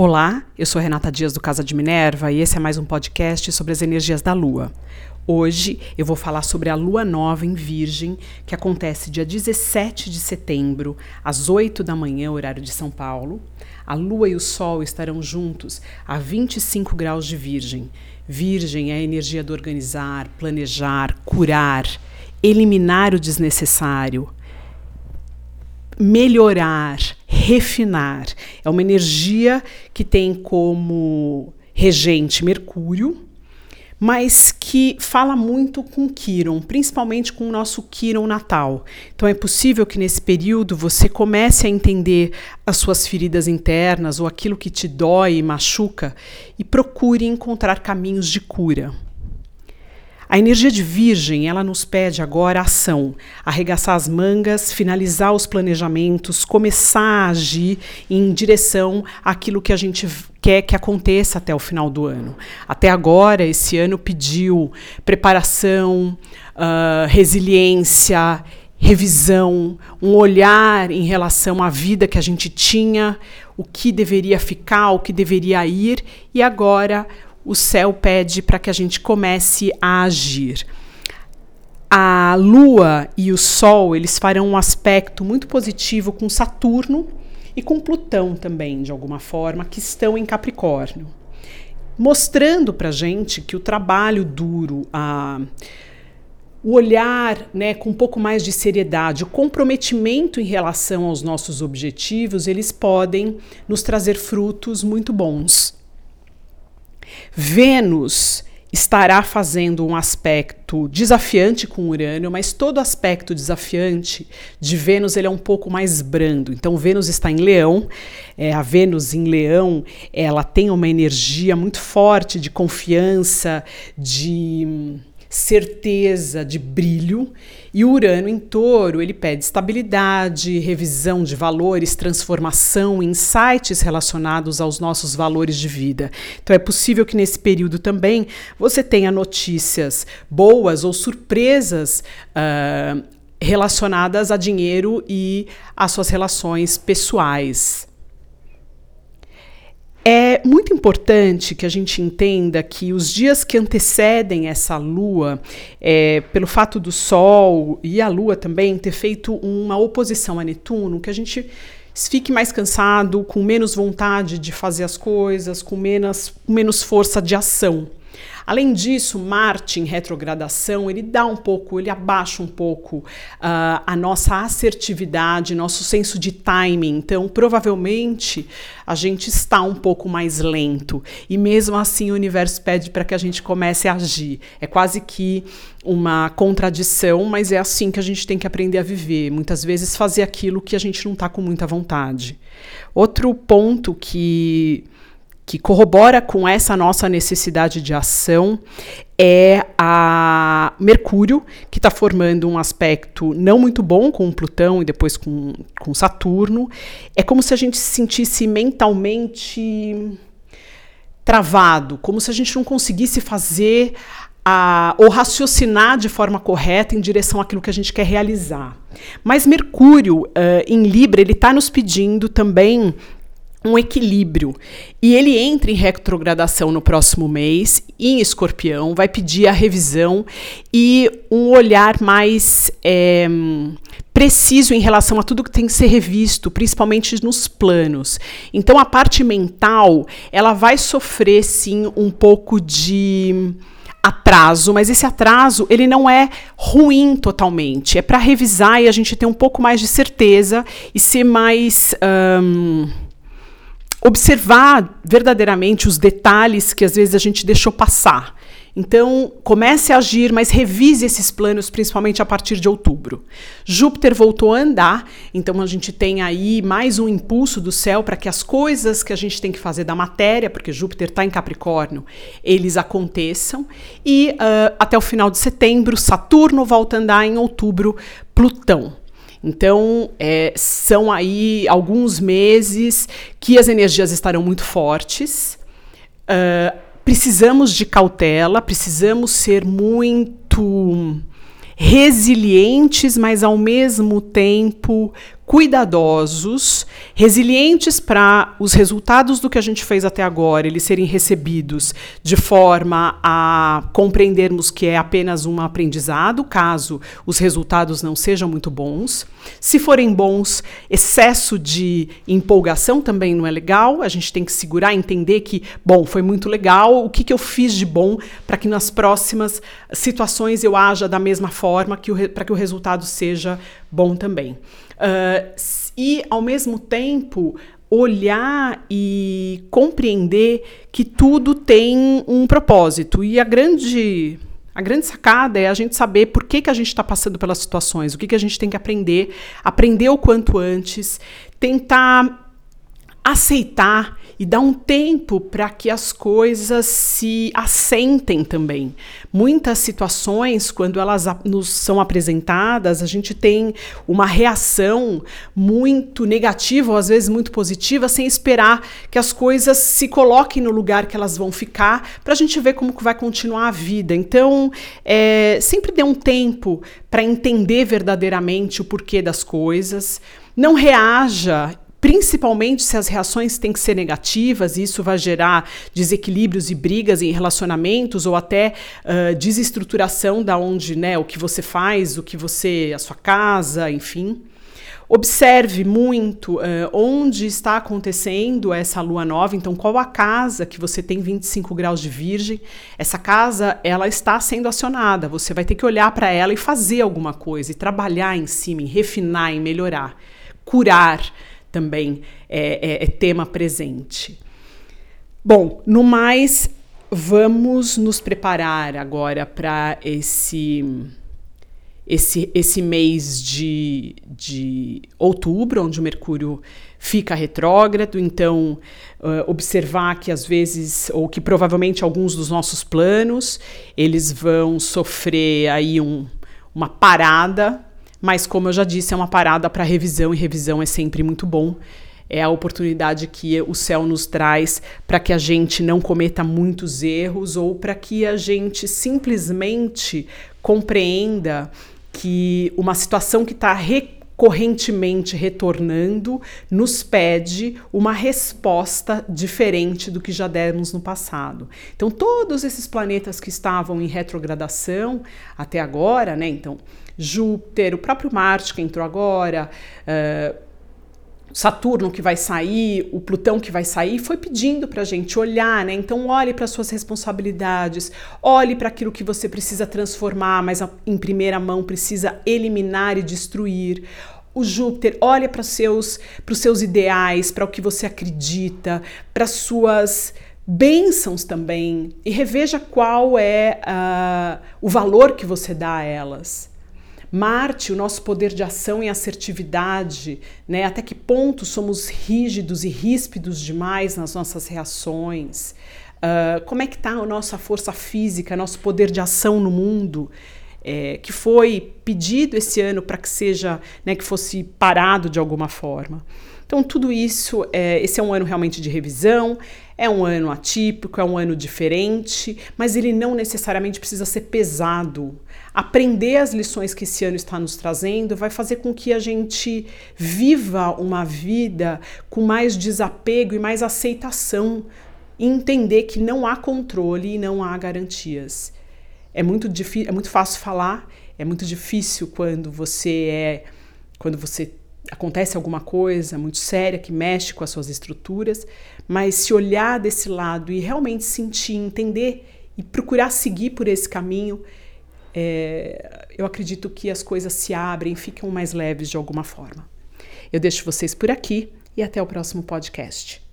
Olá, eu sou Renata Dias do Casa de Minerva e esse é mais um podcast sobre as energias da Lua. Hoje eu vou falar sobre a Lua Nova em Virgem, que acontece dia 17 de setembro, às 8 da manhã, horário de São Paulo. A Lua e o Sol estarão juntos a 25 graus de Virgem. Virgem é a energia do organizar, planejar, curar, eliminar o desnecessário, melhorar, refinar. É uma energia que tem como regente Mercúrio, mas que fala muito com Quiron, principalmente com o nosso Quiron natal. Então é possível que nesse período você comece a entender as suas feridas internas ou aquilo que te dói e machuca e procure encontrar caminhos de cura. A energia de Virgem, ela nos pede agora ação, arregaçar as mangas, finalizar os planejamentos, começar a agir em direção àquilo que a gente quer que aconteça até o final do ano. Até agora, esse ano pediu preparação, uh, resiliência, revisão, um olhar em relação à vida que a gente tinha, o que deveria ficar, o que deveria ir, e agora o céu pede para que a gente comece a agir. A Lua e o Sol eles farão um aspecto muito positivo com Saturno e com Plutão também, de alguma forma, que estão em Capricórnio, mostrando para gente que o trabalho duro, a o olhar né, com um pouco mais de seriedade, o comprometimento em relação aos nossos objetivos, eles podem nos trazer frutos muito bons. Vênus estará fazendo um aspecto desafiante com Urano, mas todo aspecto desafiante de Vênus ele é um pouco mais brando. Então Vênus está em Leão, é, a Vênus em Leão ela tem uma energia muito forte de confiança, de certeza, de brilho. E o Urano em touro, ele pede estabilidade, revisão de valores, transformação, insights relacionados aos nossos valores de vida. Então é possível que nesse período também você tenha notícias boas ou surpresas uh, relacionadas a dinheiro e às suas relações pessoais. É muito importante que a gente entenda que os dias que antecedem essa lua, é, pelo fato do Sol e a lua também ter feito uma oposição a Netuno, que a gente fique mais cansado, com menos vontade de fazer as coisas, com menos, menos força de ação. Além disso, Marte em retrogradação, ele dá um pouco, ele abaixa um pouco uh, a nossa assertividade, nosso senso de timing. Então, provavelmente, a gente está um pouco mais lento. E mesmo assim, o universo pede para que a gente comece a agir. É quase que uma contradição, mas é assim que a gente tem que aprender a viver. Muitas vezes fazer aquilo que a gente não está com muita vontade. Outro ponto que que corrobora com essa nossa necessidade de ação é a Mercúrio, que está formando um aspecto não muito bom com Plutão e depois com, com Saturno. É como se a gente se sentisse mentalmente travado, como se a gente não conseguisse fazer a, ou raciocinar de forma correta em direção àquilo que a gente quer realizar. Mas Mercúrio, uh, em Libra, ele está nos pedindo também um equilíbrio. E ele entra em retrogradação no próximo mês, em escorpião, vai pedir a revisão e um olhar mais é, preciso em relação a tudo que tem que ser revisto, principalmente nos planos. Então a parte mental, ela vai sofrer sim um pouco de atraso, mas esse atraso ele não é ruim totalmente. É para revisar e a gente ter um pouco mais de certeza e ser mais um, observar verdadeiramente os detalhes que às vezes a gente deixou passar. Então, comece a agir, mas revise esses planos, principalmente a partir de outubro. Júpiter voltou a andar, então a gente tem aí mais um impulso do céu para que as coisas que a gente tem que fazer da matéria, porque Júpiter está em Capricórnio, eles aconteçam. E uh, até o final de setembro, Saturno volta a andar, em outubro, Plutão. Então, é, são aí alguns meses que as energias estarão muito fortes. Uh, precisamos de cautela, precisamos ser muito resilientes, mas ao mesmo tempo cuidadosos, resilientes para os resultados do que a gente fez até agora, eles serem recebidos de forma a compreendermos que é apenas um aprendizado, caso os resultados não sejam muito bons. Se forem bons, excesso de empolgação também não é legal. A gente tem que segurar, entender que, bom, foi muito legal, o que, que eu fiz de bom para que nas próximas situações eu haja da mesma forma, para que o resultado seja bom também. Uh, e, ao mesmo tempo, olhar e compreender que tudo tem um propósito. E a grande a grande sacada é a gente saber por que, que a gente está passando pelas situações, o que, que a gente tem que aprender, aprender o quanto antes, tentar aceitar e dar um tempo para que as coisas se assentem também. Muitas situações, quando elas nos são apresentadas, a gente tem uma reação muito negativa, ou às vezes muito positiva, sem esperar que as coisas se coloquem no lugar que elas vão ficar, para a gente ver como vai continuar a vida. Então, é, sempre dê um tempo para entender verdadeiramente o porquê das coisas. Não reaja principalmente se as reações têm que ser negativas, e isso vai gerar desequilíbrios e brigas em relacionamentos ou até uh, desestruturação da onde, né, o que você faz, o que você, a sua casa, enfim. Observe muito uh, onde está acontecendo essa lua nova, então qual a casa que você tem 25 graus de virgem. Essa casa, ela está sendo acionada, você vai ter que olhar para ela e fazer alguma coisa, e trabalhar em cima, em refinar, em melhorar, curar, também é, é, é tema presente. Bom, no mais, vamos nos preparar agora para esse, esse, esse mês de, de outubro, onde o Mercúrio fica retrógrado, então uh, observar que às vezes, ou que provavelmente alguns dos nossos planos, eles vão sofrer aí um, uma parada mas, como eu já disse, é uma parada para revisão e revisão é sempre muito bom. É a oportunidade que o céu nos traz para que a gente não cometa muitos erros ou para que a gente simplesmente compreenda que uma situação que está recorrentemente retornando nos pede uma resposta diferente do que já demos no passado. Então, todos esses planetas que estavam em retrogradação até agora, né? Então, Júpiter, o próprio Marte que entrou agora, uh, Saturno que vai sair, o Plutão que vai sair, foi pedindo para a gente olhar, né? Então, olhe para suas responsabilidades, olhe para aquilo que você precisa transformar, mas em primeira mão precisa eliminar e destruir. O Júpiter olha para seus, os seus ideais, para o que você acredita, para suas bênçãos também e reveja qual é uh, o valor que você dá a elas. Marte, o nosso poder de ação e assertividade, né? Até que ponto somos rígidos e ríspidos demais nas nossas reações? Uh, como é que está a nossa força física, nosso poder de ação no mundo? É, que foi pedido esse ano para que seja, né, que fosse parado de alguma forma. Então, tudo isso, é, esse é um ano realmente de revisão, é um ano atípico, é um ano diferente, mas ele não necessariamente precisa ser pesado aprender as lições que esse ano está nos trazendo vai fazer com que a gente viva uma vida com mais desapego e mais aceitação e entender que não há controle e não há garantias. É muito difícil, é muito fácil falar, é muito difícil quando você é quando você acontece alguma coisa muito séria que mexe com as suas estruturas, mas se olhar desse lado e realmente sentir, entender e procurar seguir por esse caminho, é, eu acredito que as coisas se abrem, ficam mais leves de alguma forma. Eu deixo vocês por aqui e até o próximo podcast.